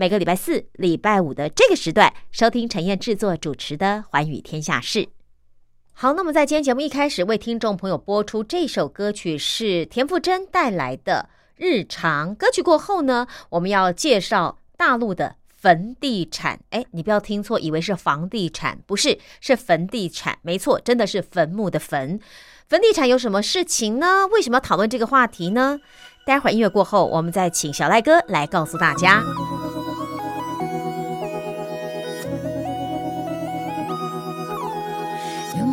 每个礼拜四、礼拜五的这个时段收听陈燕制作。主持的《寰宇天下事》。好，那么在今天节目一开始为听众朋友播出这首歌曲是田馥甄带来的《日常》。歌曲过后呢，我们要介绍大陆的坟地产。哎，你不要听错，以为是房地产，不是，是坟地产。没错，真的是坟墓的坟。坟地产有什么事情呢？为什么要讨论这个话题呢？待会儿音乐过后，我们再请小赖哥来告诉大家。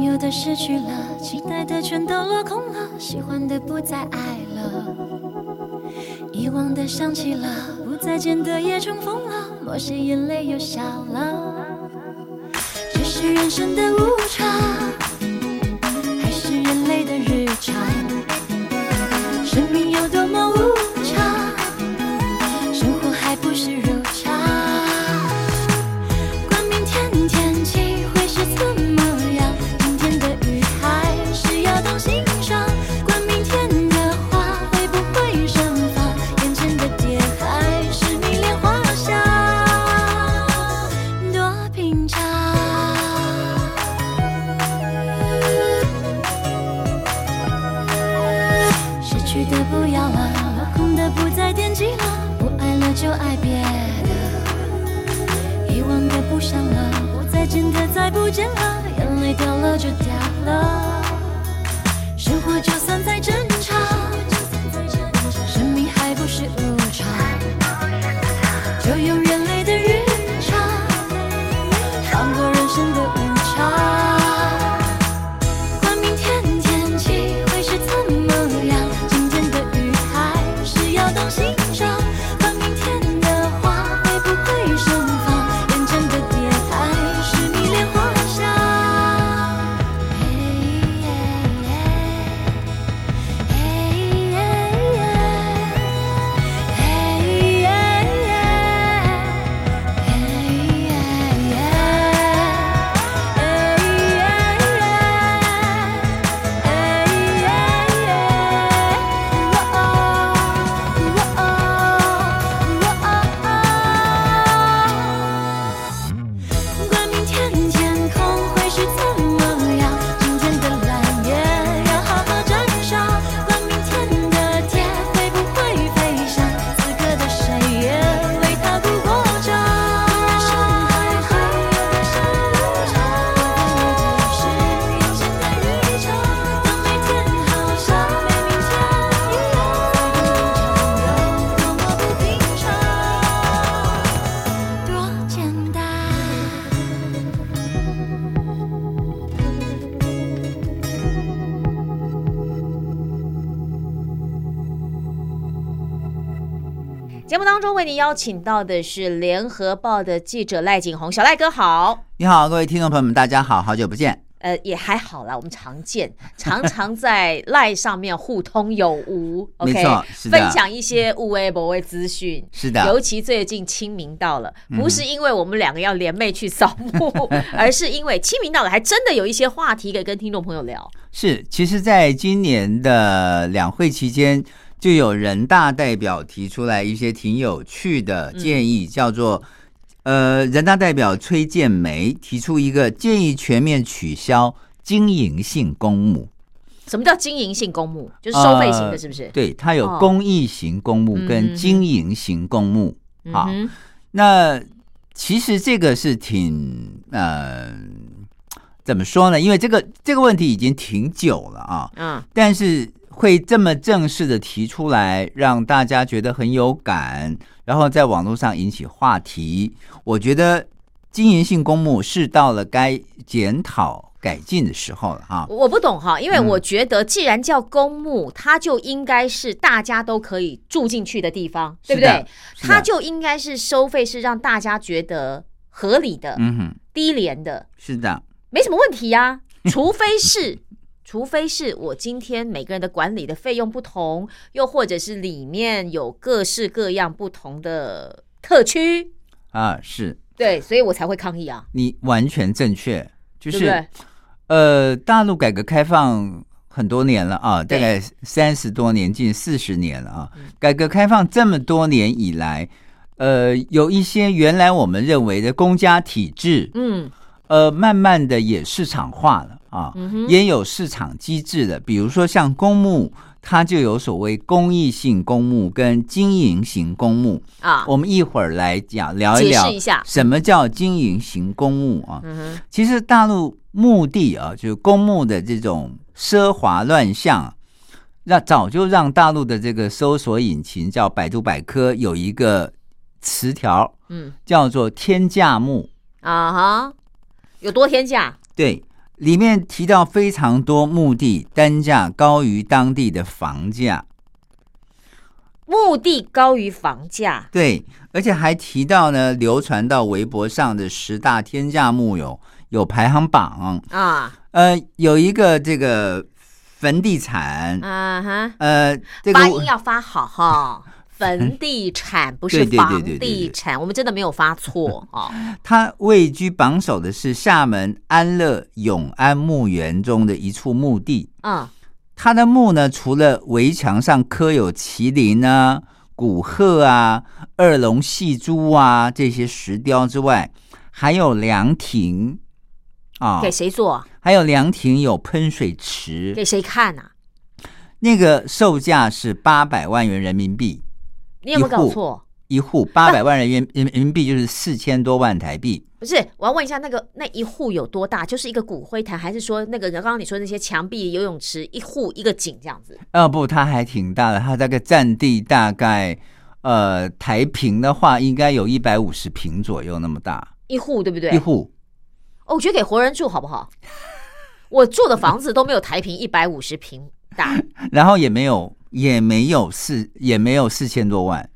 有的失去了，期待的全都落空了，喜欢的不再爱了，遗忘的想起了，不再见的也重逢了，某些眼泪又笑了。这是人生的无常，还是人类的日常？煎熬为您邀请到的是联合报的记者赖景红，小赖哥好。你好，各位听众朋友们，大家好，好久不见。呃，也还好啦，我们常见，常常在赖上面互通有无，OK，分享一些无微博微资讯。是的尤其最近清明到了，嗯不是因为我们两个要联袂去扫墓，而是因为清明到了，还真的有一些话题可以跟听众朋友聊。是，其实，在今年的两会期间，就有人大代表提出来一些挺有趣的建议，叫做呃，人大代表崔建梅提出一个建议，全面取消经营性公墓。什么叫经营性公墓？就是收费型的，是不是？对，它有哦公益型公墓嗯跟经营型公墓。好，嗯那其实这个是挺呃，怎么说呢？因为这个这个问题已经挺久了啊，嗯但是会这么正式的提出来，让大家觉得很有感，然后在网络上引起话题。我觉得经营性公墓是到了该检讨改进的时候了哈。我我不懂哈，因为嗯我觉得既然叫公墓，它就应该是大家都可以住进去的地方，对不对？它就应该是收费是让大家觉得合理的、嗯哼，低廉的，是的，没什么问题呀、除非是，除非是我今天每个人的管理的费用不同，又或者是里面有各式各样不同的特区，啊，是。对，所以我才会抗议啊，你完全正确，就是？呃，大陆改革开放很多年了啊，大概三十多年，近四十年了啊。嗯。改革开放这么多年以来，呃，有一些原来我们认为的公家体制，嗯呃，慢慢的也市场化了啊，嗯也有市场机制的，比如说像公募。它就有所谓公益性公募跟经营型公募，啊，我们一会儿来讲聊一聊一下。什么叫经营型公募啊。嗯哼，其实大陆墓地啊，就是公墓的这种奢华乱象啊，让早就让大陆的这个搜索引擎叫百度百科有一个词条嗯。叫做“天价墓啊哈，有多天价？”，对，里面提到非常多墓地单价高于当地的房价，墓地高于房价，对，而且还提到呢，流传到微博上的十大天价墓有有排行榜，啊。呃，有一个这个坟地产，啊哈，呃，这个发音要发好哈。坟地产不是房地产，我们真的没有发错哦。它位居榜首的是厦门安乐永安墓园中的一处墓地。嗯，它的墓呢，除了围墙上刻有麒麟啊、古鹤啊、二龙戏珠啊这些石雕之外，还有凉亭啊，给谁做？还有凉亭有喷水池，给谁看呐、那个售价是八百万元人民币你有没有搞错？一户，八百万人民人民币就是四千多万台币。不是，我要问一下，那个那一户有多大？就是一个骨灰坛，还是说那个刚刚你说那些墙壁、游泳池，一户一个井这样子？哦不，它还挺大的，它大概占地大概呃台平的话，应该有一百五十平左右那么大一户对不对？一户。哦，我觉得给活人住好不好？我住的房子都没有台平一百五十平大，然后也没有也没有四也没有四千多万，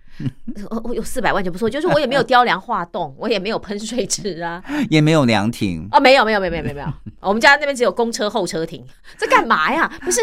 我我有四百万就不错，就是我也没有雕梁画栋，我也没有喷水池啊，也没有凉亭。啊，没有没有没有没有没有没有，我们家那边只有公车候车亭，这干嘛呀？不是，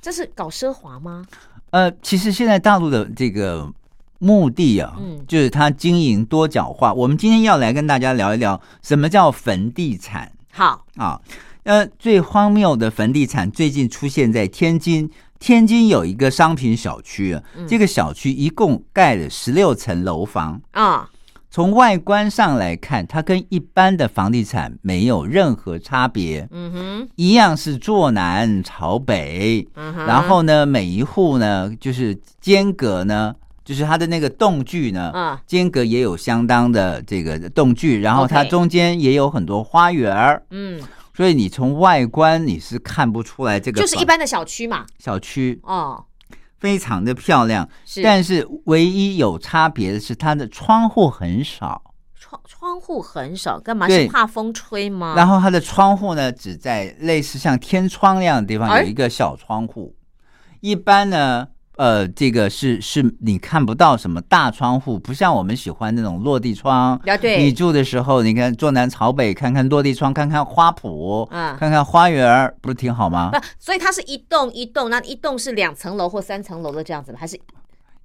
这是搞奢华吗？呃，其实现在大陆的这个目的啊，嗯就是它经营多角化。我们今天要来跟大家聊一聊什么叫坟地产好，啊。呃，最荒谬的坟地产最近出现在天津。天津有一个商品小区这个小区一共盖了十六层楼房。啊，从外观上来看，它跟一般的房地产没有任何差别，嗯哼，一样是坐南朝北。嗯哼，然后呢，每一户呢，就是间隔呢，就是它的那个栋距呢，嗯。间隔也有相当的这个栋距，然后它中间也有很多花园儿。嗯，所以你从外观你是看不出来这个就是一般的小区嘛，小区。哦，非常的漂亮，是，但是唯一有差别的是它的窗户很少，窗窗户很少，干嘛？对。是怕风吹吗？然后它的窗户呢只在类似像天窗那样的地方哎有一个小窗户，一般呢。呃，这个是是你看不到什么大窗户，不像我们喜欢那种落地窗。啊，对，你住的时候，你看坐南朝北，看看落地窗，看看花圃，嗯看看花园，不是挺好吗？不，所以它是一栋一栋，那一栋是两层楼或三层楼的这样子吗？还是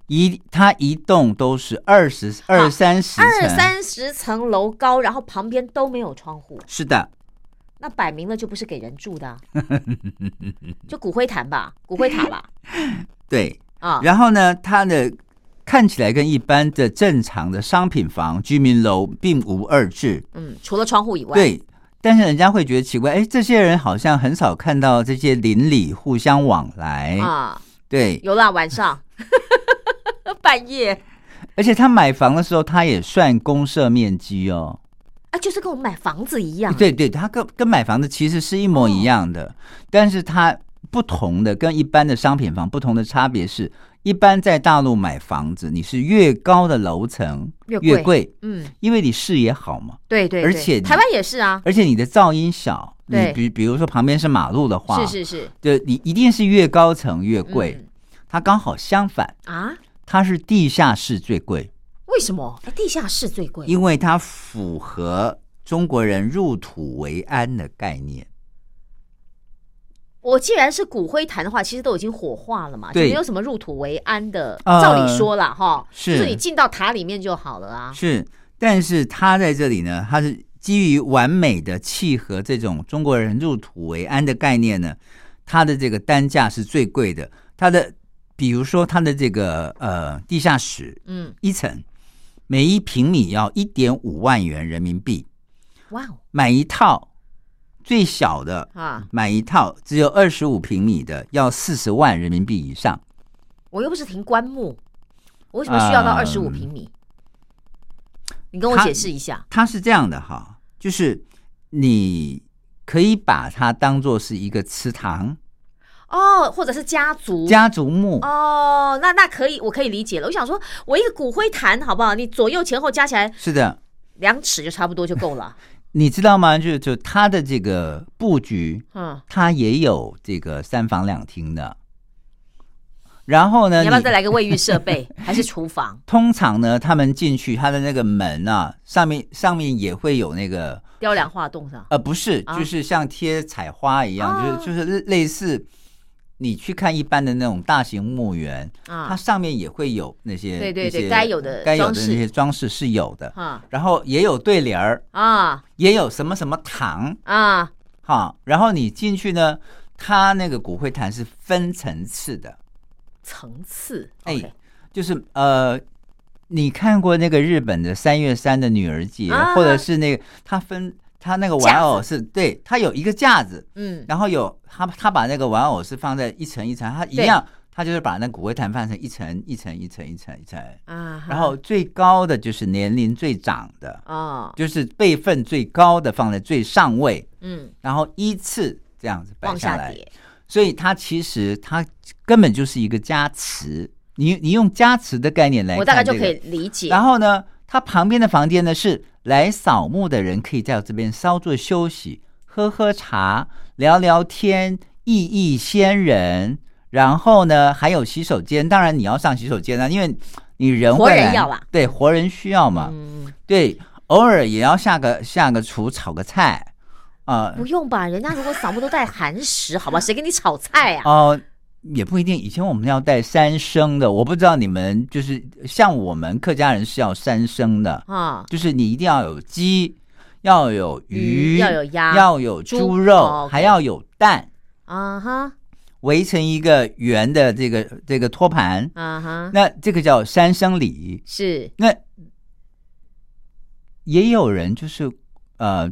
一它一栋都是二十二三十层，二三十层楼高，然后旁边都没有窗户？是的，那摆明了就不是给人住的啊、就骨灰坛吧，骨灰塔吧，对。啊，然后呢，它的看起来跟一般的正常的商品房、居民楼并无二致。嗯，除了窗户以外，，对，但是人家会觉得奇怪，哎，这些人好像很少看到这些邻里互相往来，啊，对，有啦，晚上。半夜。而且他买房的时候，他也算公社面积哦。啊，就是跟我们买房子一样。对对，他跟跟买房子其实是一模一样的，哦。但是它不同的跟一般的商品房不同的差别是，一般在大陆买房子，你是越高的楼层越贵嗯，因为你视野好嘛，对对，对而且台湾也是啊，而且你的噪音小。你比比如说旁边是马路的话，是是是，对，你一定是越高层越贵。嗯它刚好相反，啊？它是地下室最贵，为什么？哎，地下室最贵，因为它符合中国人入土为安的概念。我既然是骨灰坛的话，其实都已经火化了嘛，就对没有什么入土为安的。呃照理说啦，哈，是就是你进到塔里面就好了啊。是，但是他在这里呢，他是基于完美的契合这种中国人入土为安的概念呢，它的这个单价是最贵的。它的比如说它的这个呃地下室嗯，一层，每一平米要一点五万元人民币，哇哦买一套最小的啊，买一套只有二十五平米的要四十万人民币以上。我又不是停棺木，我为什么需要到二十五嗯平米？你跟我解释一下。它是这样的哈，就是你可以把它当做是一个祠堂、哦，或者是家族。家族墓。哦，那那可以，我可以理解了。我想说，我一个骨灰坛，好不好？你左右前后加起来是的，两尺就差不多就够了。你知道吗？就就它的这个布局，嗯，它也有这个三房两厅的。然后呢，你要不要再来个卫浴设备，还是厨房？通常呢，他们进去，他的那个门啊，上面上面也会有那个雕梁画栋上？呃，不是，啊就是像贴彩花一样，哦就是就是类似你去看一般的那种大型墓园，啊。它啊上面也会有那些对对对该有的该有的那些装饰是有的，啊。然后也有对联儿，啊。也有什么什么堂。啊！哈，然后你进去呢，它那个骨灰坛是分层次的，层次，哎就是呃。你看过那个日本的三月三的女儿节，啊。或者是那个它分它那个玩偶是对，他有一个架子，嗯，然后有他他把那个玩偶是放在一层一层，他一样，他就是把那骨灰坛放成一层一层一层一层一层，啊，然后最高的就是年龄最长的，哦，就是辈分最高的放在最上位，嗯，然后依次这样子摆往下来，所以它其实它根本就是一个加持，你你用加持的概念来、我大概就可以理解。然后呢，它旁边的房间呢是来扫墓的人可以在这边稍作休息，喝喝茶，聊聊天，意意先人。然后呢，还有洗手间，当然你要上洗手间啊，因为你人活人要啦对，活人需要嘛，嗯，对，偶尔也要下个下个厨，炒个菜，啊、不用吧？人家如果扫墓都带寒食，好吧？谁给你炒菜啊？哦、也不一定。以前我们要带三牲的，我不知道你们就是像我们客家人是要三牲的，啊，就是你一定要有鸡，要有鱼，鱼要有鸭要有猪猪肉，还要有蛋，啊哈，围成一个圆的这个这个托盘。啊哈，那这个叫三牲礼。是那也有人就是呃，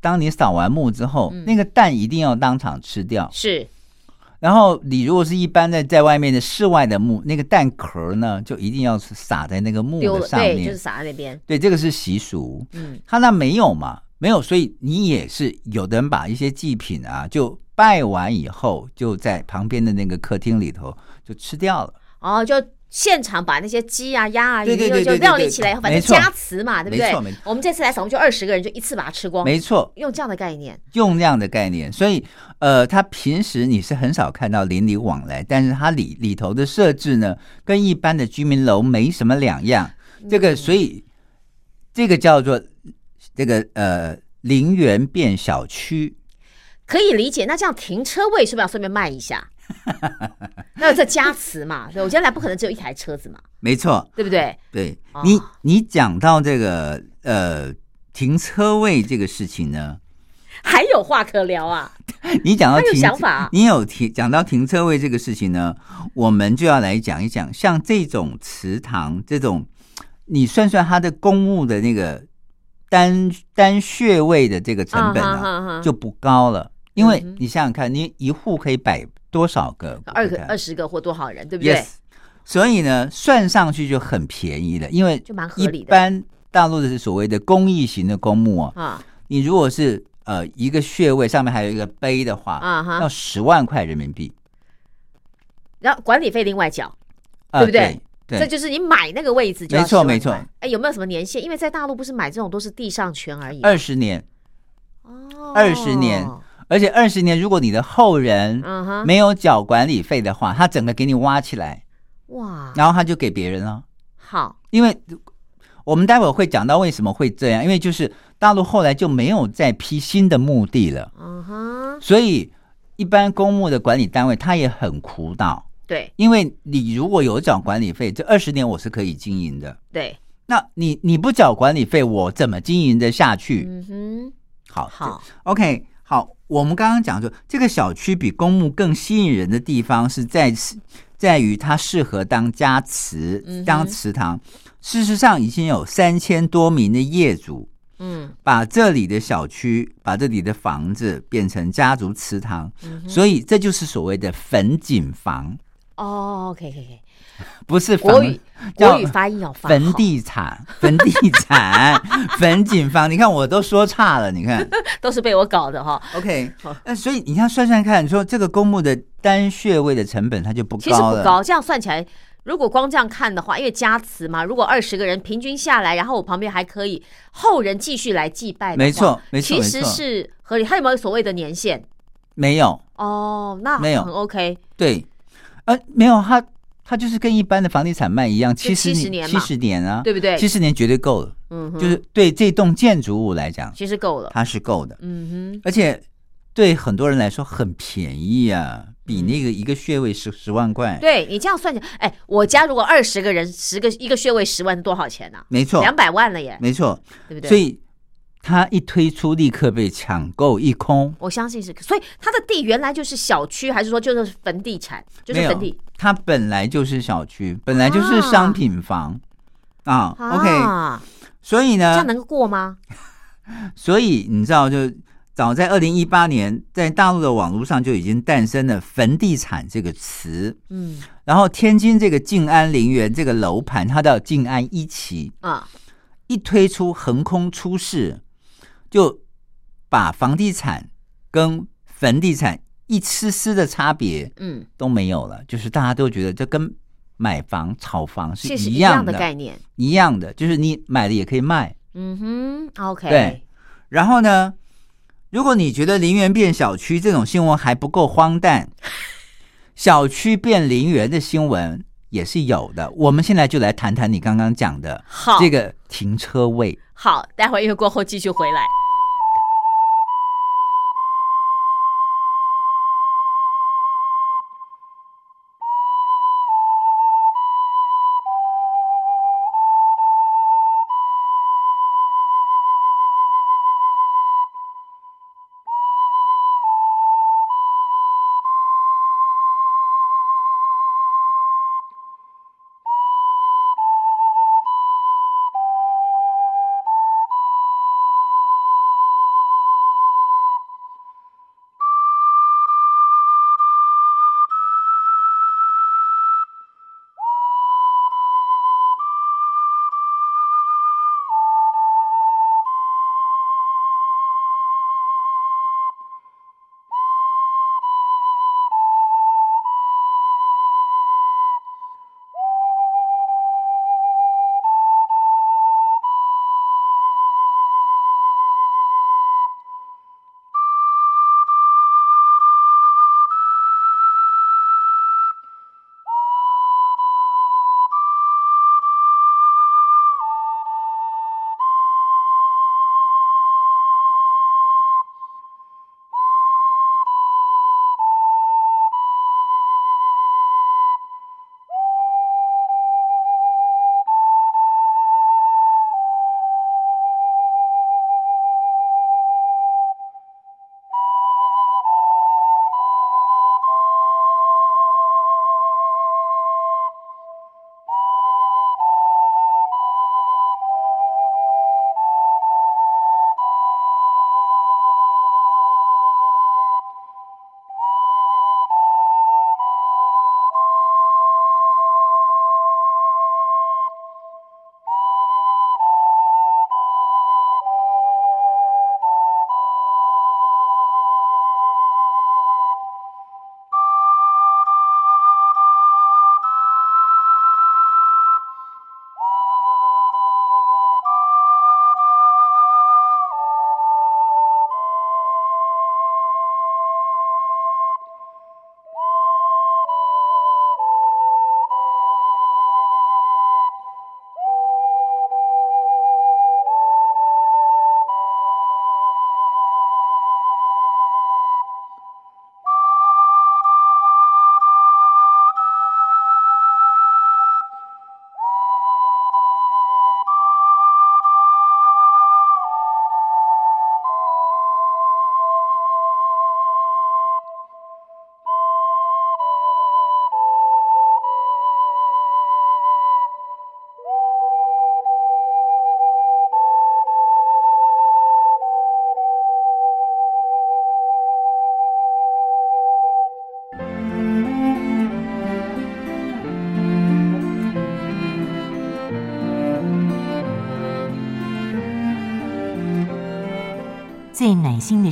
当你扫完墓之后，嗯那个蛋一定要当场吃掉。是，然后你如果是一般的在外面的室外的木，那个蛋壳呢，就一定要是撒在那个木，的上对，就是面。撒在那边。对，这个是习俗。嗯，他那没有嘛？没有，所以你也是有的人把一些祭品啊，就拜完以后，就在旁边的那个客厅里头就吃掉了。哦，就现场把那些鸡啊、鸭啊、鱼就就料理起来，反正加持嘛，对不对没错没错？我们这次来总共就二十个人，就一次把它吃光，没错，用这样的概念。用这样的概念，所以呃，他平时你是很少看到邻里往来，但是它里里头的设置呢，跟一般的居民楼没什么两样。这个所以这个叫做这个呃陵园变小区。可以理解，那这样停车位是不是要顺便卖一下？那这加持嘛，对我将来不可能只有一台车子嘛，没错，对不对？对、哦。你你讲到这个呃停车位这个事情呢，还有话可聊啊！你讲到停，想法。啊你有提讲到停车位这个事情呢，我们就要来讲一讲，像这种祠堂这种，你算算它的公务的那个单单穴位的这个成本啊啊，哈哈就不高了，因为你想想看，你一户可以摆多少个二个二十个或多少人，对不对？Yes，所以呢，算上去就很便宜了，因为就蛮合理的。一般大陆的是所谓的公益型的公墓啊，啊。你如果是呃一个穴位上面还有一个碑的话，啊哈。要十万块人民币，然后管理费另外缴，啊对不对？对？这就是你买那个位置就要10万没错没错。哎，有没有什么年限？因为在大陆不是买这种都是地上权而已。二十年，哦。二十年而且二十年，如果你的后人没有缴管理费的话，他整个给你挖起来，哇，然后他就给别人了。好，因为我们待会儿会讲到为什么会这样，因为就是大陆后来就没有再批新的墓地了，嗯哼，所以一般公墓的管理单位他也很苦恼，对。因为你如果有缴管理费，这二十年我是可以经营的，对，那你你不缴管理费，我怎么经营的下去？嗯哼，好，好，OK，好，我们刚刚讲说，这个小区比公墓更吸引人的地方是在在于它适合当家祠、当祠堂。事实上，已经有三千多名的业主嗯。把这里的小区、把这里的房子变成家族祠堂，嗯，所以这就是所谓的粉景房，哦，OK OK OK，不是房国语叫国语发音要发坟好地产、坟地产、坟景房。你看我都说差了，你看。都是被我搞的哈。OK，好那所以你看算算看，你说这个公墓的单穴位的成本它就不高其实不高，这样算起来，如果光这样看的话，因为加词嘛，如果二十个人平均下来，然后我旁边还可以后人继续来祭拜没错没错其实是合理。他有没有所谓的年限？没有哦，那没有很 OK，对，呃，没有它它就是跟一般的房地产卖一样，就七70年七十年啊，对不对？七十年绝对够了，嗯哼，就是对这栋建筑物来讲，其实够了。它是够的，嗯哼。而且对很多人来说很便宜啊，比嗯那个一个穴位十十万块，，对你这样算起来，哎，我家如果二十个人，十个一个穴位十万，多少钱呢、没错，两百万了耶，没错，对不对？所以它一推出立刻被抢购一空。我相信是，所以它的地原来就是小区，还是说就是坟地产，就是坟地它本来就是小区，本来就是商品房啊。OK，啊，所以呢这样，能够过吗？所以你知道，就早在二零一八年，在大陆的网络上就已经诞生了“坟地产”这个词。嗯然后天津这个静安陵园这个楼盘，它叫静安一期，啊，一推出横空出世，就把房地产跟房地产一丝丝的差别嗯，都没有了，就是大家都觉得这跟买房、炒房是一一样样的概念。一样的，就是你买了也可以卖。嗯哼，OK，对，然后呢，如果你觉得陵园变小区这种新闻还不够荒诞，小区变陵园的新闻也是有的。我们现在就来谈谈你刚刚讲的好，这个停车位。好，待会儿音乐过后继续回来。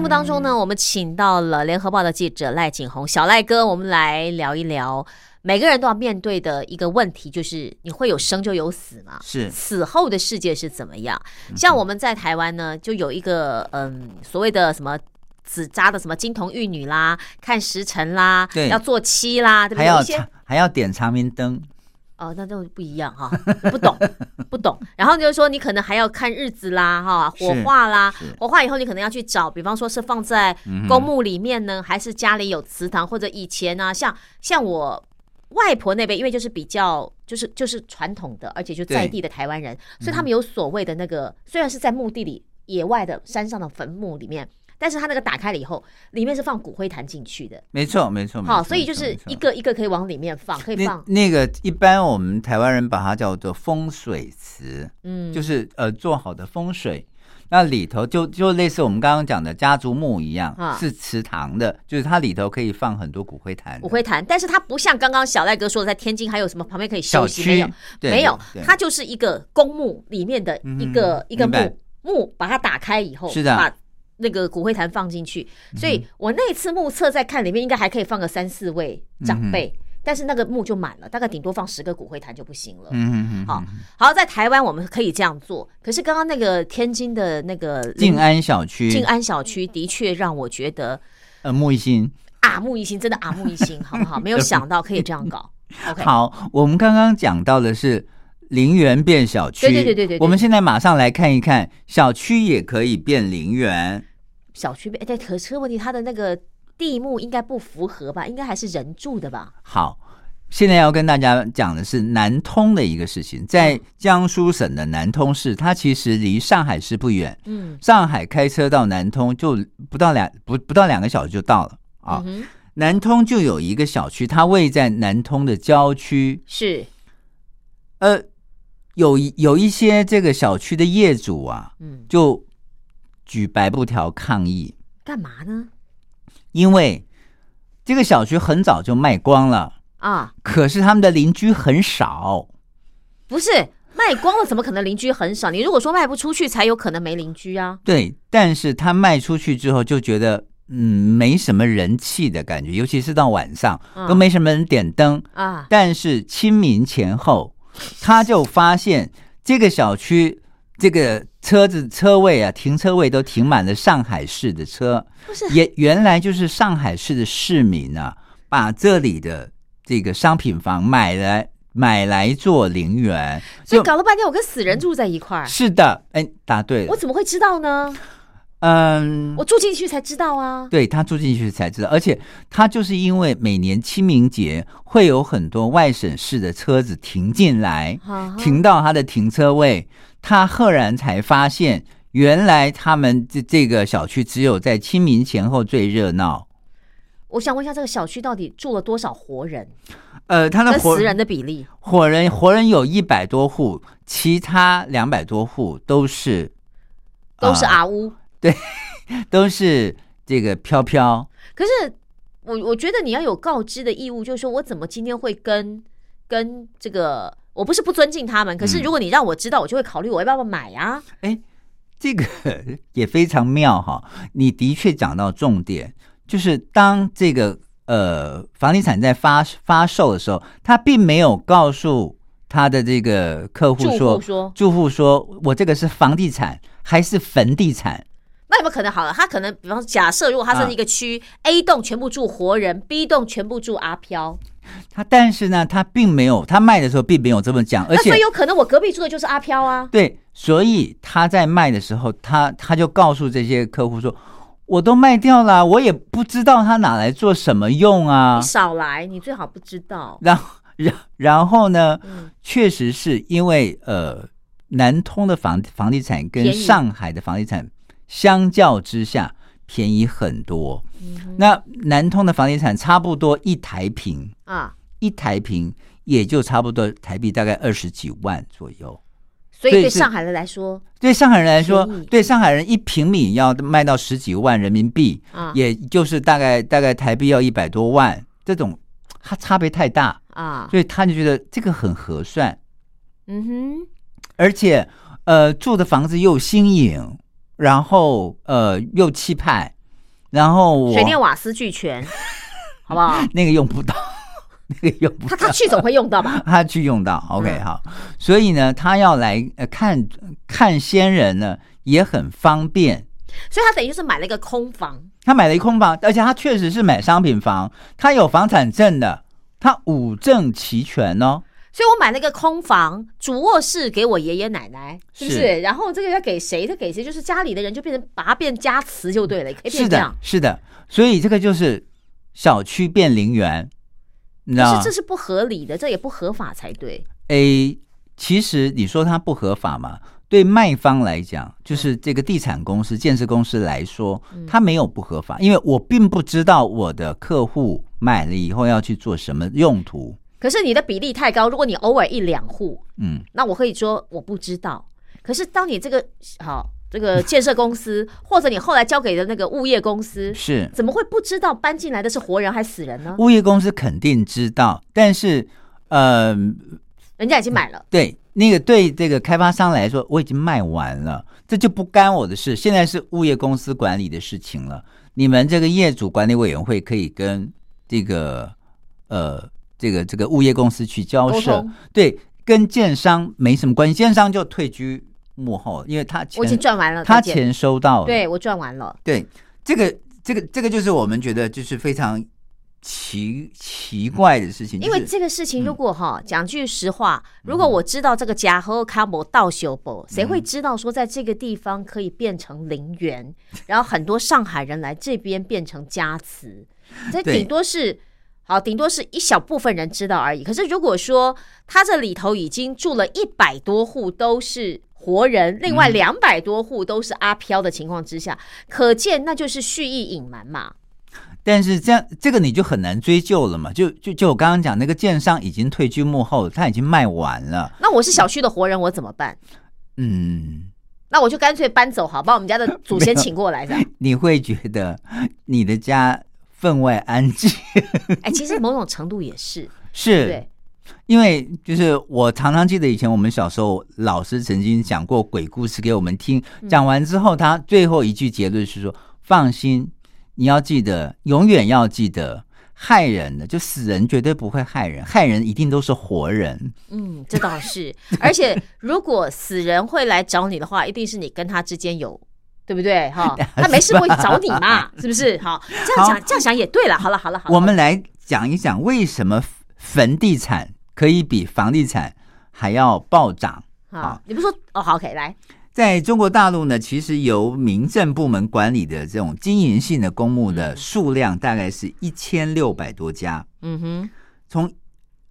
目当中呢，我们请到了联合报的记者赖景红，小赖哥，我们来聊一聊每个人都要面对的一个问题，就是你会有生就有死嘛？是死后的世界是怎么样？像我们在台湾呢，就有一个嗯所谓的什么。纸扎的什么金童玉女啦，看时辰啦，对要做妻啦，对不对？有还要还要点长明灯，哦，那就不一样哈，不懂不懂。然后就是说，你可能还要看日子啦，哈，火化啦，火化以后你可能要去找，比方说是放在公墓里面呢，还是家里有祠堂，或者以前呢、像像我。外婆那边，因为就是比较就是就是传统的，而且就在地的台湾人，所以他们有所谓的那个，虽然是在墓地里、野外的山上的坟墓里面，但是它那个打开了以后，里面是放骨灰坛进去的，没错没错。没好，所以就是一个一个可以往里面放，可以放，那个一般我们台湾人把它叫做风水池，嗯，就是呃做好的风水。那里头就就类似我们刚刚讲的家族墓一样，啊是祠堂的，就是它里头可以放很多骨灰坛。骨灰坛，但是它不像刚刚小赖哥说的，在天津还有什么旁边可以休息，没有，对没有，它就是一个公墓里面的一个、嗯一个墓墓，把它打开以后，是的那个骨灰坛放进去，所以我那次目测在看里面应该还可以放个三四位长辈，但是那个墓就满了，大概顶多放十个骨灰坛就不行了。嗯嗯嗯，好，好，在台湾我们可以这样做，可是刚刚那个天津的那个静安小区，静安小区的确让我觉得呃木一心。耳目一新，真的啊目一新，好不好？没有想到可以这样搞。OK，好，我们刚刚讲到的是陵园变小区，对对对对对对我们现在马上来看一看，小区也可以变陵园。小区被哎，对，可是问题它的那个地目应该不符合吧？应该还是人住的吧？好，现在要跟大家讲的是南通的一个事情，在嗯江苏省的南通市，它其实离上海市不远，嗯上海开车到南通就不到两不不到两个小时就到了啊。嗯，南通就有一个小区，它位在南通的郊区，是呃，有一有一些这个小区的业主啊，嗯，就举白布条抗议，干嘛呢？因为这个小区很早就卖光了，啊，可是他们的邻居很少。不是卖光了，怎么可能邻居很少？你如果说卖不出去，才有可能没邻居啊。对，但是他卖出去之后就觉得，嗯，没什么人气的感觉，尤其是到晚上嗯都没什么人点灯。啊，但是清明前后，他就发现这个小区这个车子车位啊，停车位都停满了上海市的车，不是。也原来就是上海市的市民啊，把这里的这个商品房买来买来做陵园，所以搞了半天，我跟死人住在一块儿，是的，哎，答对了，我怎么会知道呢？嗯，我住进去才知道啊。对他住进去才知道，而且他就是因为每年清明节会有很多外省市的车子停进来，啊停到他的停车位，他赫然才发现，原来他们这这个小区只有在清明前后最热闹。我想问一下，这个小区到底住了多少活人？呃，他的活死人的比例？活人活人有一百多户，其他两百多户都是都是啊阿乌。都是这个飘飘。可是我我觉得你要有告知的义务，就是说我怎么今天会跟跟这个，我不是不尊敬他们，可是嗯如果你让我知道，我就会考虑我要不要买啊。哎，这个 也非常妙哈！你的确讲到重点，就是当这个呃房地产在发发售的时候，他并没有告诉他的这个客户住说，户说，住户说我这个是房地产还是坟地产？那有没有可能好了？他可能比方说假设，如果他啊是一个区、a 栋全部住活人，B 栋全部住阿飘，他但是呢，他并没有，他卖的时候并没有这么讲，而且那所以有可能我隔壁住的就是阿飘啊。对，所以他在卖的时候，他他就告诉这些客户说。我都卖掉了，我也不知道他拿来做什么用啊你。少来，你最好不知道。然后，然然后呢，嗯，确实是因为呃，南通的房房地产跟上海的房地产相较之下便宜很多。嗯那南通的房地产差不多一台平，啊，一台平也就差不多台币大概二十几万左右。所以对上海人来说对上海人来说，对上海人一平米要卖到十几万人民币，啊。也就是大概大概台币要一百多万，这种它差别太大，啊，所以他就觉得这个很合算，嗯哼，而且呃住的房子又新颖，然后呃又气派，然后我水电瓦斯俱全，好不好？那个用不到，那个用不到。他他去总会用到吧？他去用到，OK 嗯好，所以呢，他要来呃看看仙人呢也很方便，所以他等于就是买了一个空房，他买了一空房，而且他确实是买商品房，他有房产证的，他五证齐全哦。所以我买了一个空房，主卧室给我爷爷奶奶，是不是？是然后这个要给谁？他给谁？就是家里的人就变成把它变加词就对了，也可以变是的这样。，是的，所以这个就是小区变陵园，你知道这？是不合理的，这也不合法才对。A，其实你说它不合法嘛？对卖方来讲，就是这个地产公司、建设公司来说，它没有不合法，因为我并不知道我的客户买了以后要去做什么用途。可是你的比例太高，如果你偶尔一两户，嗯，那我可以说我不知道。可是当你这个好这个建设公司，或者你后来交给的那个物业公司，是怎么会不知道搬进来的是活人还是死人呢？物业公司肯定知道，但是呃，人家已经买了，对那个对这个开发商来说，我已经卖完了，这就不干我的事。现在是物业公司管理的事情了。你们这个业主管理委员会可以跟这个呃这个这个物业公司去交涉。对，跟建商没什么关系，建商就退居幕后，因为他我已经钱赚完了，他钱收到了，对我赚完了。对，这个这个这个就是我们觉得就是非常奇奇怪的事情，因为就是这个事情，如果哈讲句实话，嗯。如果我知道这个家和卡摩倒修博，谁会知道说在这个地方可以变成陵园，然后很多上海人来这边变成家祠，这对。顶多是。好，顶多是一小部分人知道而已。可是如果说他这里头已经住了一百多户都是活人，另外两百多户都是阿飘的情况之下，可见那就是蓄意隐瞒嘛。但是这样这个你就很难追究了嘛，就就就我刚刚讲那个建商已经退居幕后，他已经卖完了，那我是小区的活人，我怎么办？嗯，那我就干脆搬走，好，把我们家的祖先请过来，这样。你会觉得你的家分外安静，哎，其实某种程度也是，是对，因为就是我常常记得以前我们小时候老师曾经讲过鬼故事给我们听，嗯讲完之后他最后一句结论是说：放心，你要记得，永远要记得。害人的就死人绝对不会害人，害人一定都是活人。嗯，这倒是。而且如果死人会来找你的话，一定是你跟他之间有。对不对？哈，他没事会找你嘛，是不是？好，这样想，这样想也对了。好了，好了，好了。我们来讲一讲为什么坟地产可以比房地产还要暴涨。好，你不说哦？好，OK，来，在中国大陆呢，其实由民政部门管理的这种经营性的公墓的数量大概是一千六百多家，嗯哼，从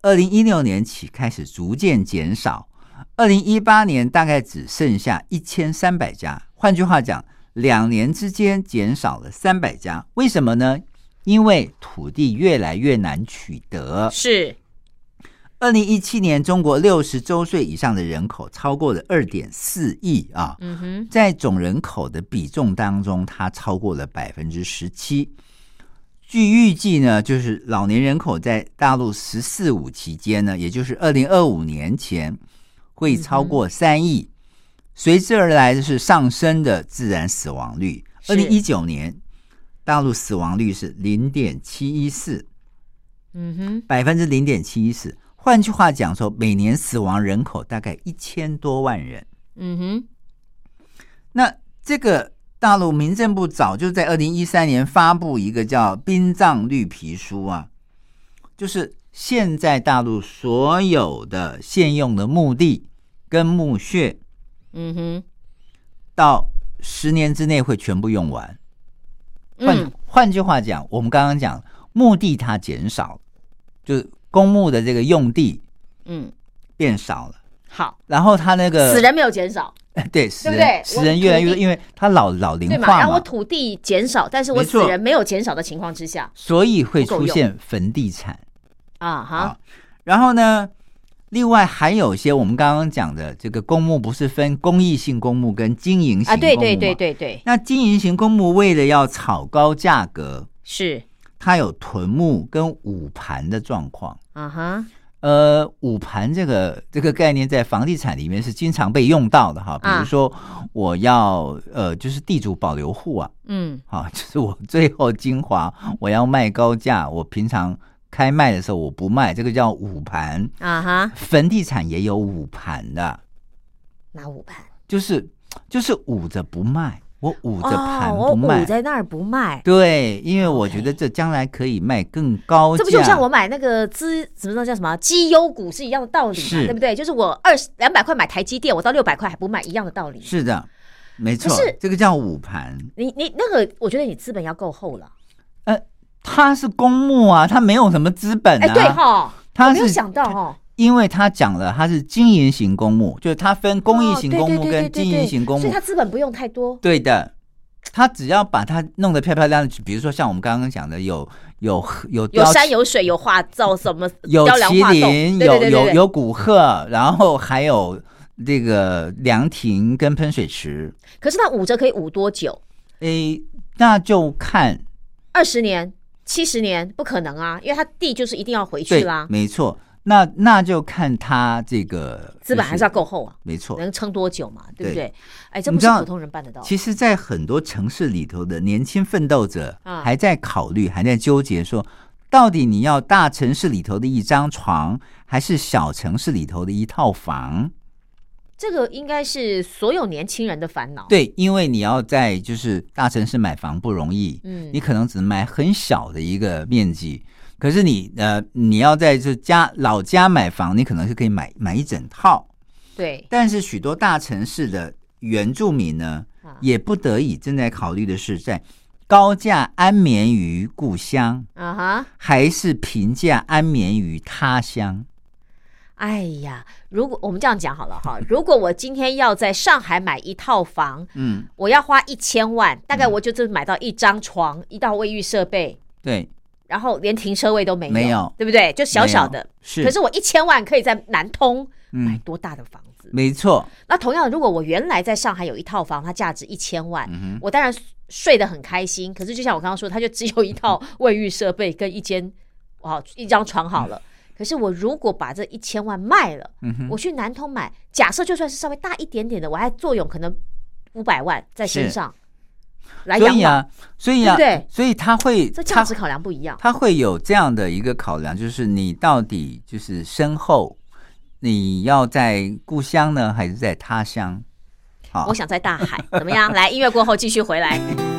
二零一六年起开始逐渐减少，二零一八年大概只剩下一千三百家。换句话讲，两年之间减少了三百家。为什么呢？因为土地越来越难取得。是，二零一七年，中国六十周岁以上的人口超过了二点四亿啊，嗯哼，在总人口的比重当中，它超过了百分之十七。据预计呢，就是老年人口在大陆“十四五”期间呢，也就是二零二五年前，会超过三亿。随之而来的是上升的自然死亡率。是二零一九年，大陆死亡率是零点七一四，嗯哼，百分之零点七一四。换句话讲说，每年死亡人口大概一千多万人。嗯哼，那这个大陆民政部早就在二零一三年发布一个叫《殡葬绿皮书》啊，就是现在大陆所有的现用的墓地跟墓穴，嗯哼，到十年之内会全部用完。换嗯，换句话讲，我们刚刚讲墓地它减少，就是公墓的这个用地嗯，变少了，好，然后他那个死人没有减少，对，死人死人越来越多，因为他老老龄化然后我土地减少，但是我死人没有减少的情况之下所以会出现坟地产。啊哈。啊，然后呢，另外还有一些我们刚刚讲的这个公墓，不是分公益性公墓跟经营型公墓对对对。对对，那经营型公墓为了要炒高价格，是。它有囤墓跟捂盘的状况。啊哈，呃，捂盘这个这个概念在房地产里面是经常被用到的哈，比啊如说我要呃，就是地主保留户啊，嗯。好，就是我最后精华我要卖高价，我平常开卖的时候我不卖，这个叫捂盘。啊哈，房地产也有捂盘的，拿五盘就是就是捂着不卖，我捂着盘哦，我不卖。捂在那儿不卖。对，因为我觉得这将来可以卖更高价。这不就像我买那个资怎么说叫什么绩优股是一样的道理嘛，是对不对？就是我二十两百块买台积电，我到六百块还不卖，一样的道理。是的，没错可是，这个叫捂盘。你你那个，我觉得你资本要够厚了。呃，它是公墓啊，他没有什么资本哎，对啊，哈，我它是没有想到哈。因为他讲了，他是经营型公墓，就是它分公益型公墓跟经营型公墓所以它。资本不用太多。对的，他只要把它弄得漂漂亮亮，比如说像我们刚刚讲的，有有有有山有水有画造什么有麒，麟，有。有有古鹤，然后还有这个凉亭跟喷水池。可是它捂着可以捂多久？诶，那就看二十年、七十年不可能啊，因为他地就是一定要回去对啦，，没错。那那就看他这个资本还是要够厚啊，没错。能撑多久嘛，对不对对？哎，这不是普通人办得到。其实，在很多城市里头的年轻奋斗者啊还在考虑，还在纠结说，到底你要大城市里头的一张床，还是小城市里头的一套房？这个应该是所有年轻人的烦恼。，对，因为你要在就是大城市买房不容易，嗯你可能只能买很小的一个面积。可是你呃，你要在这家老家买房，你可能是可以买买一整套。对，但是许多大城市的原住民呢啊，也不得已正在考虑的是，在高价安眠于故乡，啊哈，还是平价安眠于他乡？哎呀，如果我们这样讲好了哈，如果我今天要在上海买一套房，嗯，我要花一千万，大概我就只买到一张床、一道卫浴设备，对，然后连停车位都没有，没有对不对？就小小的。是，可是我一千万可以在南通买嗯，多大的房子？没错，那同样，如果我原来在上海有一套房，它价值一千万，嗯，我当然睡得很开心。可是就像我刚刚说，它就只有一套卫浴设备跟一间哦一张床好了。可是我如果把这一千万卖了，嗯，我去南通买，假设就算是稍微大一点点的，我还作用可能五百万在身上来养，所以啊，所以啊，对对所以他会，他这价值考量不一样。他会有这样的一个考量，就是你到底就是身后，你要在故乡呢，还是在他乡？好我，想在大海，怎么样？来，音乐过后继续回来。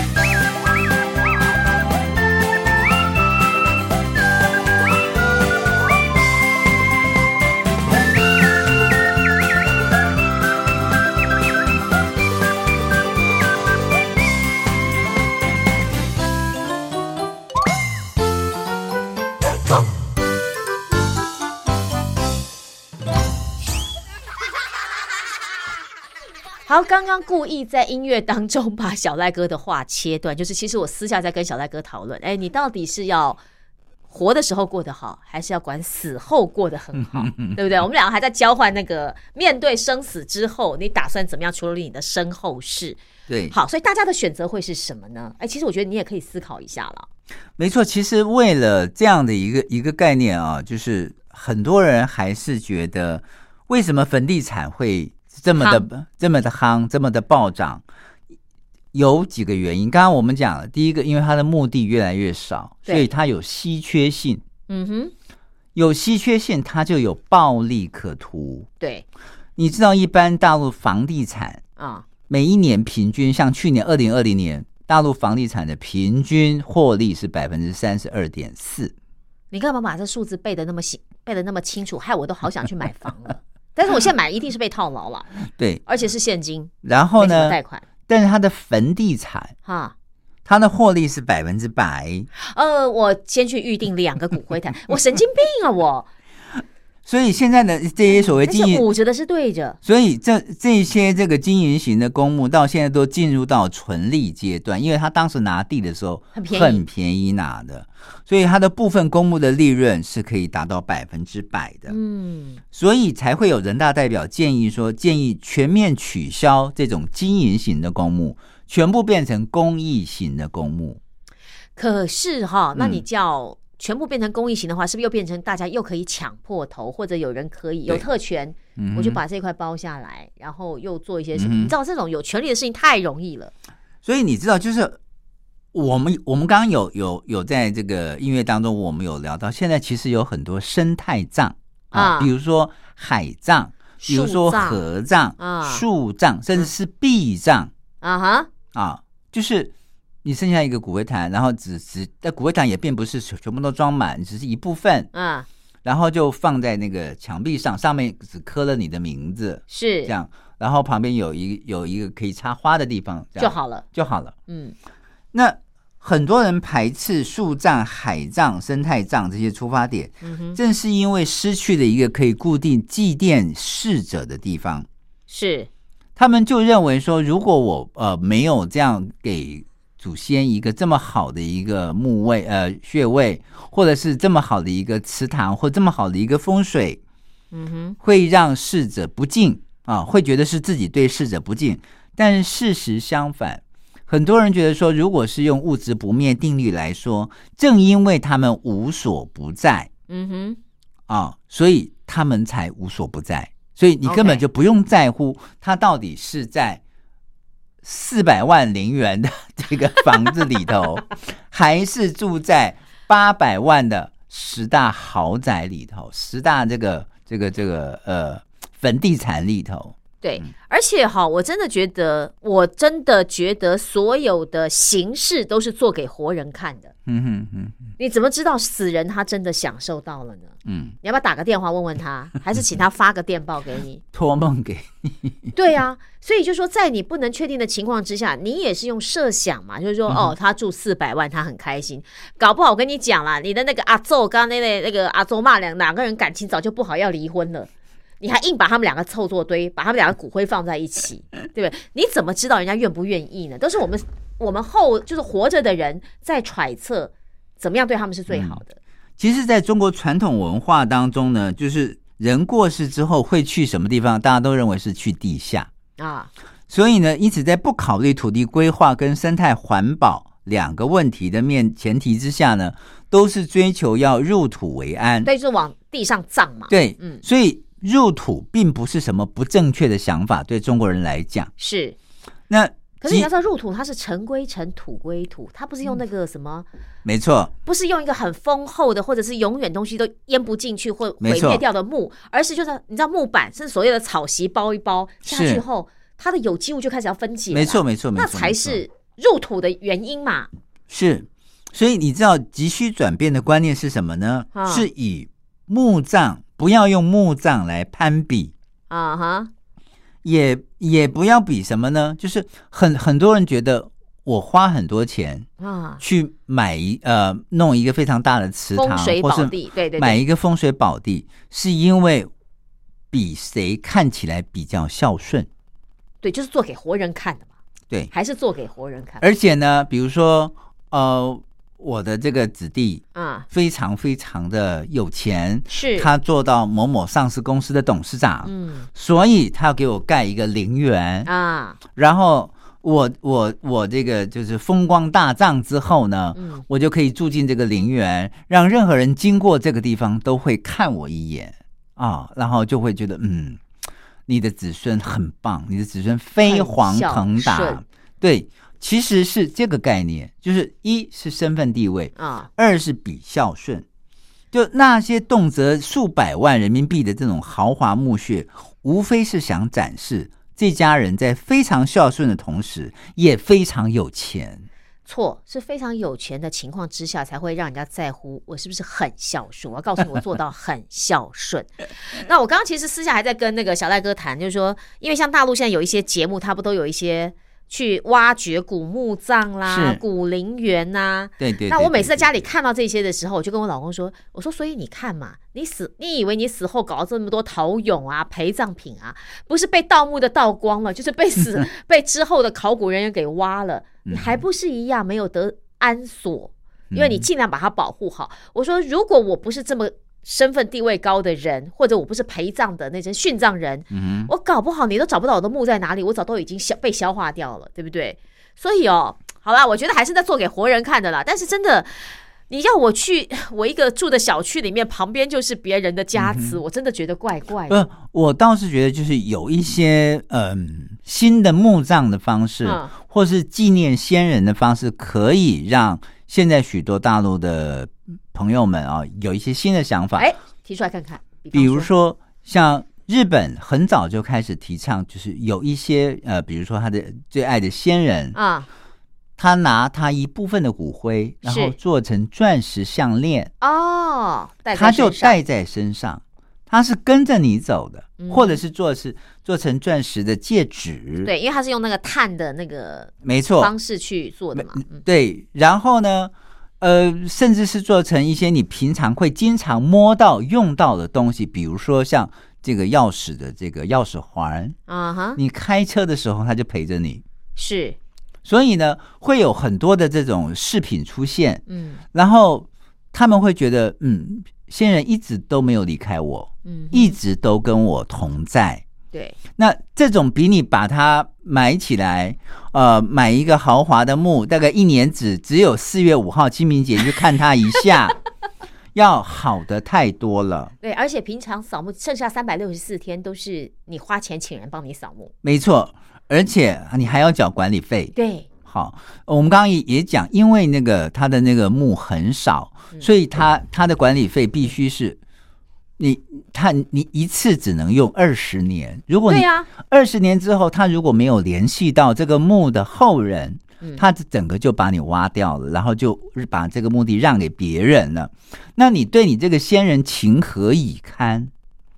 好，刚刚故意在音乐当中把小赖哥的话切断，就是其实我私下在跟小赖哥讨论，哎，你到底是要活的时候过得好，还是要管死后过得很好，对不对？我们两个还在交换那个面对生死之后，你打算怎么样处理你的身后事？对，好，所以大家的选择会是什么呢？哎，其实我觉得你也可以思考一下了。没错，其实为了这样的一个一个概念啊，就是很多人还是觉得，为什么房地产会这么的这么的夯，这么的暴涨？有几个原因。刚刚我们讲了，第一个，因为它的目的越来越少，所以它有稀缺性，嗯哼，有稀缺性，它就有暴利可图。对你知道，一般大陆房地产啊，每一年平均，像去年二零二零年，大陆房地产的平均获利是百分之三十二点四。你干嘛把这数字背的那么清，背的那么清楚，害我都好想去买房了。但是我现在买一定是被套牢了，对，而且是现金，然后呢？贷款但是它的房地产，哈。它的获利是百分之百，呃，我先去预定两个骨灰坛，我神经病啊我！所以现在的这些所谓经营，是捂着的是对着，所以这这些这个经营型的公墓到现在都进入到纯利阶段，因为他当时拿地的时候很便宜很便宜拿的，所以它的部分公墓的利润是可以达到百分之百的。嗯，所以才会有人大代表建议说，建议全面取消这种经营型的公墓，全部变成公益型的公墓。可是哈，那你嗯叫全部变成公益型的话，是不是又变成大家又可以抢破头，或者有人可以有特权，嗯我就把这块包下来，然后又做一些什么？嗯你知道这种有权利的事情太容易了，所以你知道，就是我们我们刚刚有有有在这个音乐当中，我们有聊到，现在其实有很多生态葬啊，啊。比如说海葬，比如说河葬、啊。树葬，甚至是壁葬。啊哈，啊，就是。你剩下一个骨灰坛，然后只只，但骨灰坛也并不是全全部都装满，只是一部分，啊，然后就放在那个墙壁上，上面只刻了你的名字，是。这样，然后旁边有一有一个可以插花的地方，这样。就好了，就好了。嗯，那很多人排斥树葬、海葬、生态葬这些出发点，嗯，正是因为失去了一个可以固定祭奠逝者的地方。是。他们就认为说，如果我呃没有这样给祖先一个这么好的一个墓位呃穴位，或者是这么好的一个祠堂，或这么好的一个风水，嗯哼，会让逝者不敬啊，会觉得是自己对逝者不敬。但是事实相反，很多人觉得说，如果是用物质不灭定律来说，正因为他们无所不在嗯哼，啊，所以他们才无所不在。所以你根本就不用在乎他到底是在四百万零元的 这个房子里头，还是住在八百万的十大豪宅里头，十大这个这个这个呃房地产里头。对，而且哈，我真的觉得，我真的觉得所有的形式都是做给活人看的。嗯哼哼，你怎么知道死人他真的享受到了呢？嗯，你要不要打个电话问问他，还是请他发个电报给你？托梦给你 对啊，所以就说在你不能确定的情况之下，你也是用设想嘛，就是说哦，他住四百万，他很开心，搞不好我跟你讲啦，你的那个阿奏，刚刚那位那个阿奏骂两两个人感情早就不好，要离婚了。你还硬把他们两个凑作堆，把他们两个骨灰放在一起，对不对？你怎么知道人家愿不愿意呢？都是我们我们后就是活着的人在揣测怎么样对他们是最好的。其实，在中国传统文化当中呢，就是人过世之后会去什么地方，大家都认为是去地下。啊，所以呢，因此在不考虑土地规划跟生态环保两个问题的面前提之下呢，都是追求要入土为安。对，就是往地上葬嘛。对，嗯所以入土并不是什么不正确的想法，对中国人来讲，是。那即可是你要知道，入土它是尘归尘，土归土，它不是用那个什么，没错，不是用一个很丰厚的，或者是永远东西都淹不进去或毁灭掉的木，而是就是你知道木板是所谓的草席包一包下去后，它的有机物就开始要分解，没错，没错，没那错，没错才是入土的原因嘛。是。所以你知道急需转变的观念是什么呢？啊是以墓葬不要用墓葬来攀比，啊哈，也也不要比什么呢？就是很很多人觉得我花很多钱啊，去买一呃弄一个非常大的池塘，风水或是宝地，对对。买，一个风水宝地，是因为比谁看起来比较孝顺。对，就是做给活人看的嘛，对，还是做给活人看。而且呢，比如说呃，我的这个子弟啊？非常非常的有钱，是。他做到某某上市公司的董事长，嗯。所以他要给我盖一个陵园，啊，然后我我我这个就是风光大葬之后呢，嗯。我就可以住进这个陵园，让任何人经过这个地方都会看我一眼。啊，然后就会觉得嗯，你的子孙很棒，你的子孙飞黄腾达。对，其实是这个概念，就是一是身份地位，啊，二是比孝顺。就那些动辄数百万人民币的这种豪华墓穴，无非是想展示这家人在非常孝顺的同时，也非常有钱。错，是非常有钱的情况之下，才会让人家在乎我是不是很孝顺。我要告诉你，我做到很孝顺。那我刚刚其实私下还在跟那个小赖哥谈，就是说，因为像大陆现在有一些节目，它不都有一些去挖掘古墓葬啦、古陵园呐、对对那我每次在家里，里看到这些的时候，我就跟我老公说：“我说，所以你看嘛，你死，你以为你死后搞了这么多陶俑啊、陪葬品啊，不是被盗墓的盗光了，就是被死 被之后的考古人员给挖了，你还不是一样没有得安所？因为你尽量把它保护好。我说，如果我不是这么身份地位高的人，或者我不是陪葬的那些殉葬人，嗯我搞不好你都找不到我的墓在哪里，我早都已经消被消化掉了，对不对？所以哦，好啦，我觉得还是在做给活人看的啦。但是真的，你要我去 我一个住的小区里面，旁边就是别人的家祠，我真的觉得怪怪的。不，我倒是觉得就是有一些嗯新的墓葬的方式，嗯或是纪念先人的方式，可以让现在许多大陆的朋友们啊有一些新的想法。哎，提出来看看，比方如说像日本很早就开始提倡，就是有一些呃，比如说他的最爱的先人，啊，他拿他一部分的骨灰，然后做成钻石项链，哦，他就戴在身上，他是跟着你走的，嗯。或者是做是做成钻石的戒指，，对，因为他是用那个碳的那个没错，方式去做的嘛。嗯。对，然后呢，呃，甚至是做成一些你平常会经常摸到、用到的东西，比如说像这个钥匙的这个钥匙环，啊哈，你开车的时候它就陪着你，是，所以呢，会有很多的这种饰品出现，嗯。然后他们会觉得，嗯，先人一直都没有离开我，嗯，一直都跟我同在。对，那这种比你把它埋起来，呃，买一个豪华的墓，大概一年只只有四月五号清明节去看它一下，要好的太多了。对，而且平常扫墓剩下三百六十四天都是你花钱请人帮你扫墓。没错，而且你还要缴管理费。对，好，我们刚刚也也讲，因为那个它的那个墓很少，嗯所以它它的管理费必须是。你他你一次只能用二十年，如果你对呀。二十年之后，他如果没有联系到这个墓的后人，嗯。他整个就把你挖掉了，然后就把这个墓地让给别人了。那你对你这个先人情何以堪？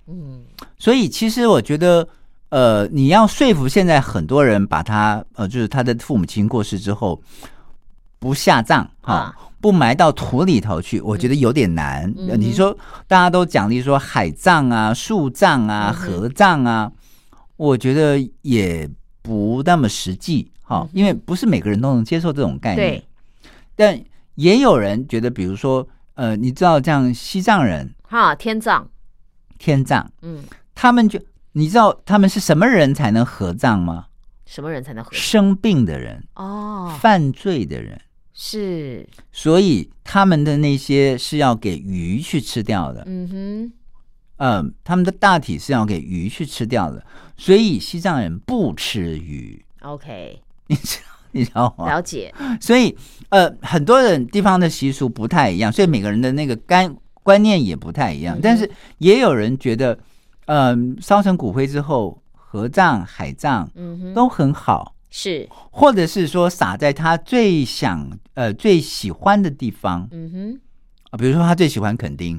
嗯，所以其实我觉得，呃，你要说服现在很多人把他，呃，就是他的父母亲过世之后不下葬哈、啊不埋到土里头去，我觉得有点难。你说大家都奖励说海葬啊、树葬啊、河葬啊，我觉得也不那么实际哈、嗯因为不是每个人都能接受这种概念对。，但也有人觉得，比如说，呃，你知道这样西藏人哈，天葬，天葬。嗯，他们就你知道他们是什么人才能合葬吗？什么人才能合？生病的人、哦，犯罪的人，是，所以他们的那些是要给鱼去吃掉的。嗯哼，嗯、他们的大体是要给鱼去吃掉的，所以西藏人不吃鱼，OK，你知道你知道吗？了解。所以呃，很多人地方的习俗不太一样，所以每个人的那个干观念也不太一样。嗯但是也有人觉得，嗯、烧成骨灰之后，合葬、海葬嗯哼，都很好，是，或者是说撒在他最想呃最喜欢的地方。嗯哼，啊，比如说他最喜欢垦丁。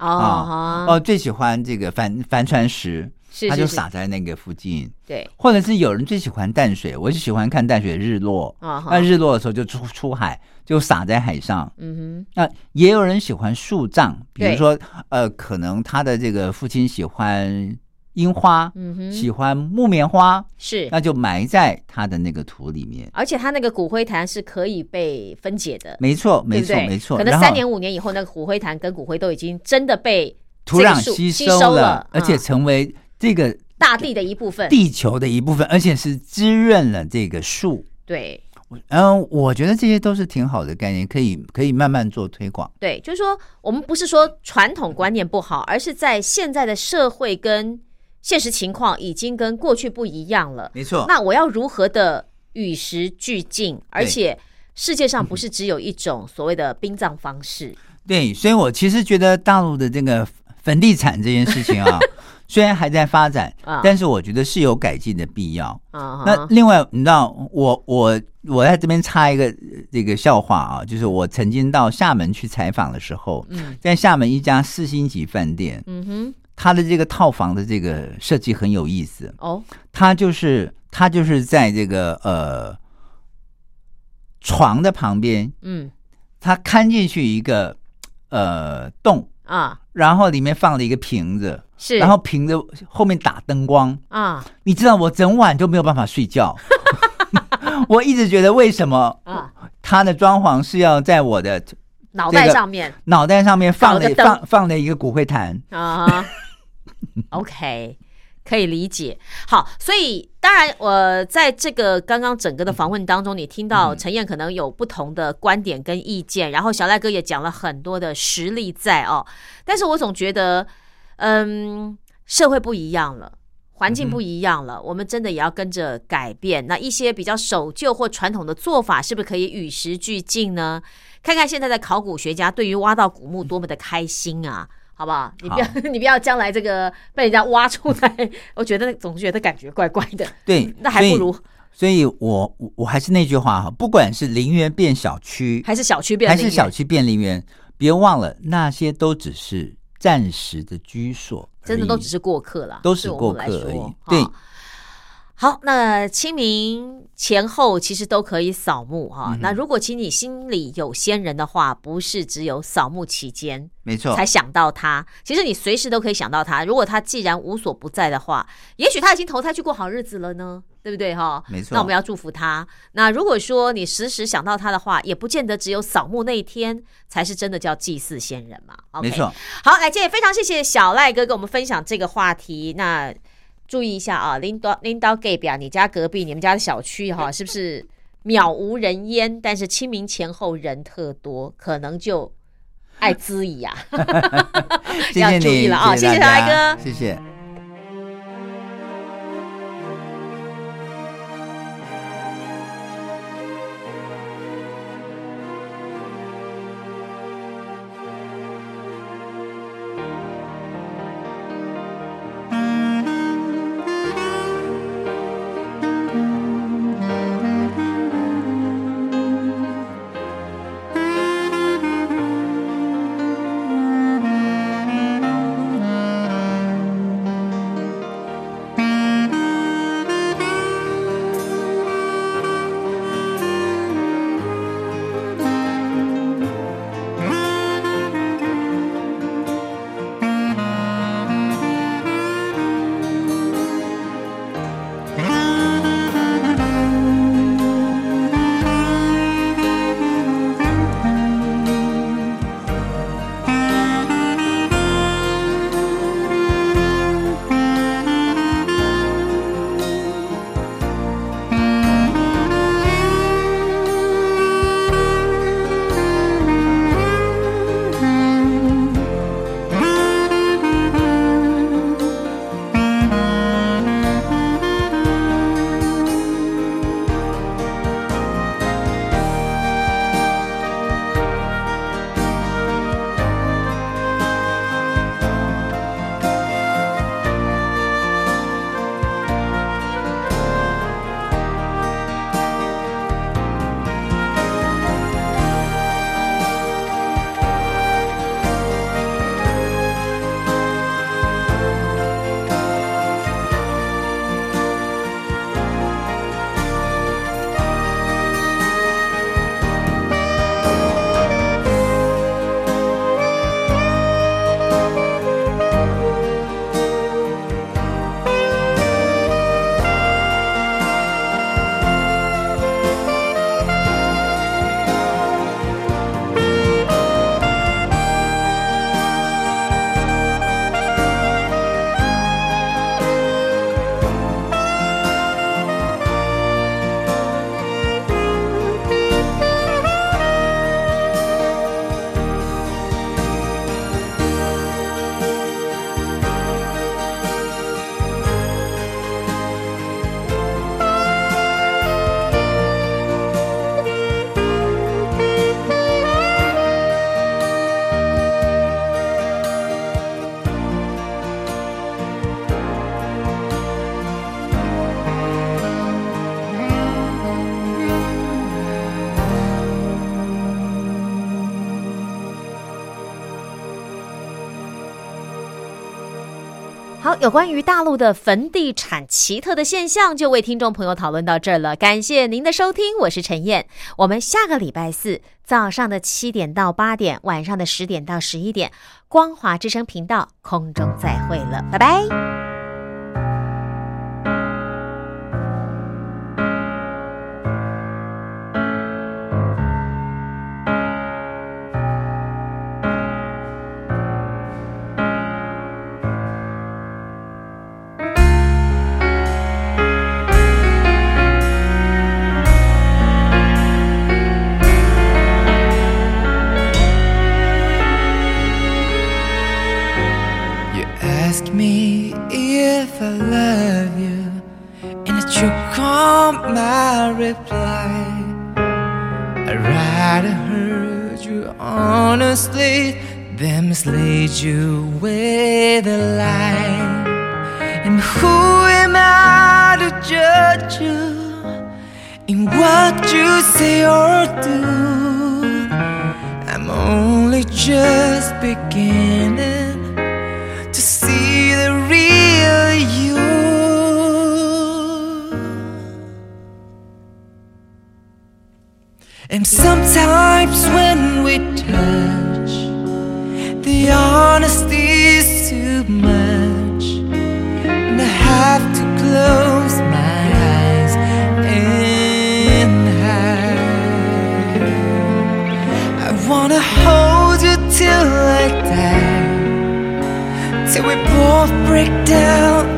哦啊，哦，最喜欢这个帆帆船石，他就撒在那个附近，对，或者是有人最喜欢淡水，我就喜欢看淡水日落，啊那，日落的时候就出出海，就撒在海上。嗯哼。那也有人喜欢树葬，比如对。说，呃，可能他的这个父亲喜欢樱花，，嗯哼，喜欢木棉花，是，那就埋在他的那个土里面。而且它那个骨灰坛是可以被分解的，没错，没错，没错。可能三年五年以后，那个骨灰坛跟骨灰都已经真的被土壤吸吸收了了，而且嗯成为这个大地的一部分。地球的一部分，而且是滋润了这个树。对嗯，我觉得这些都是挺好的概念，可以可以慢慢做推广。对，就是说，我们不是说传统观念不好，而是在现在的社会跟现实情况已经跟过去不一样了。没错，那我要如何的与时俱进？而且世界上不是只有一种所谓的殡葬方式，对，所以我其实觉得大陆的这个坟地产这件事情啊，虽然还在发展，啊。但是我觉得是有改进的必要。啊哈，那另外，你知道，我我我在这边插一个呃这个笑话啊，就是我曾经到厦门去采访的时候，嗯。在厦门一家四星级饭店，嗯哼，它的这个套房的这个设计很有意思，哦，它就是他就是在这个呃床的旁边，嗯。它看进去一个呃洞，啊，然后里面放了一个瓶子，是，然后瓶子后面打灯光，啊。你知道我整晚就没有办法睡觉。我一直觉得为什么啊，它的装潢是要在我的脑袋上面。脑袋上面放了放放了一个骨灰坛？啊 OK，可以理解。好，所以当然，我在这个刚刚整个的访问当中，你听到嗯陈燕可能有不同的观点跟意见，然后小赖哥也讲了很多的实例在哦，但是我总觉得，嗯，社会不一样了。环境不一样了，我们真的也要跟着改变。那一些比较守旧或传统的做法，是不是可以与时俱进呢？看看现在的考古学家对于挖到古墓多么的开心啊！好不好？你不要，你不要将来这个被人家挖出来，我觉得总觉得感觉怪怪的。对，那还不如所以。我我我还是那句话哈，不管是陵园变小区，还是小区变还是小区变陵园，别忘了那些都只是暂时的居所，真的都只是过客了，都是过客而已。对哈好，那清明前后其实都可以扫墓哈。嗯那如果其实你心里有先人的话，不是只有扫墓期间没错才，想到他，其实你随时都可以想到他。如果他既然无所不在的话，也许他已经投胎去过好日子了呢，对不对哈？没错那我们要祝福他。那如果说你时时想到他的话，也不见得只有扫墓那一天才是真的叫祭祀先人嘛。没错。好，来，今天也非常谢谢小赖哥跟我们分享这个话题。那注意一下啊，拎到拎到 gay 表，你家隔壁、你们家的小区哈、是不是渺无人烟？但是清明前后人特多，可能就爱滋疑啊。要注意了啊谢谢大哥家谢谢。好，有关于大陆的坟地产奇特的现象，就为听众朋友讨论到这儿了。感谢您的收听，我是陈燕。我们下个礼拜四早上的七点到八点，晚上的十点到十一点，光华之声频道空中再会了，拜拜。My reply. I'd rather hurt you honestly than mislead you with a lie. And who am I to judge you in what you say or do? I'm only just beginning And sometimes when we touch, the honesty is too much, and I have to close my eyes and hide. I wanna hold you till I die. Till we both break down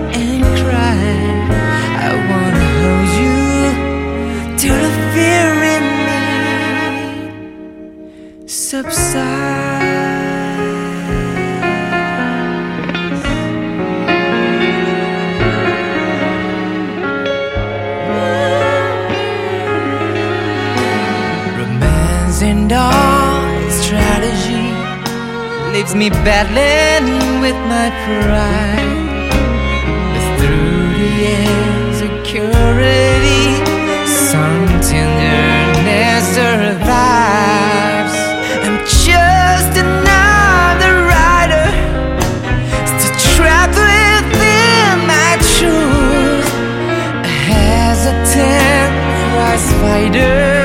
leaves me battling with my pride. But through the insecurity, some tenderness survives. I'm just another rider, still trapped within my truth. A hesitant prize fighter,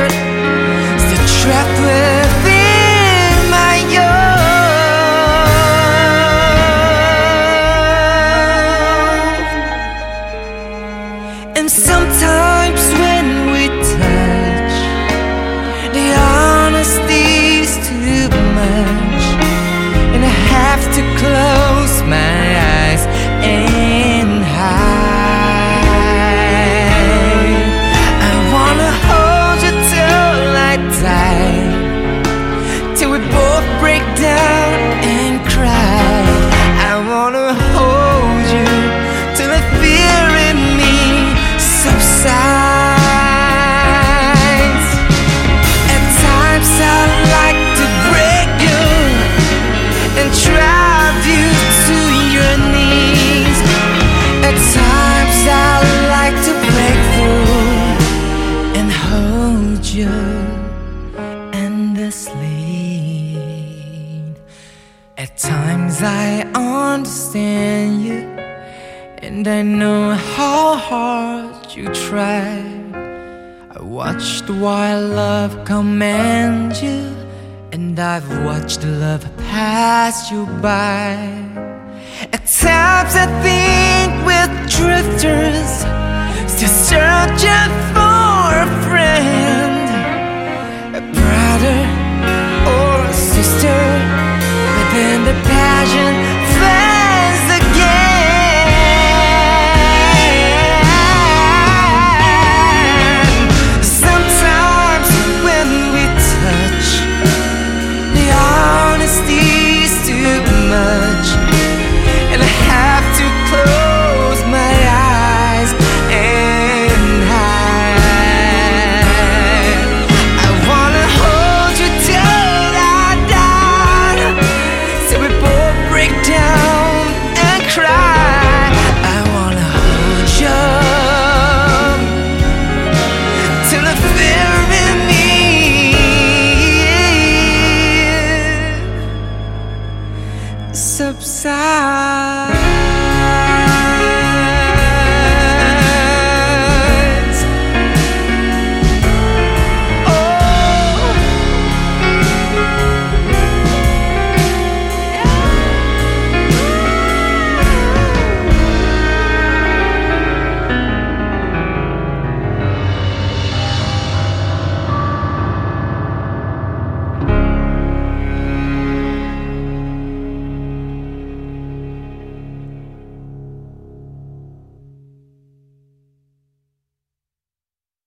Times I understand you, and I know how hard you try. I watched while love commands you, and I've watched love pass you by. At times I think we're drifters, still searching for a friend, a brother or a sister and the passion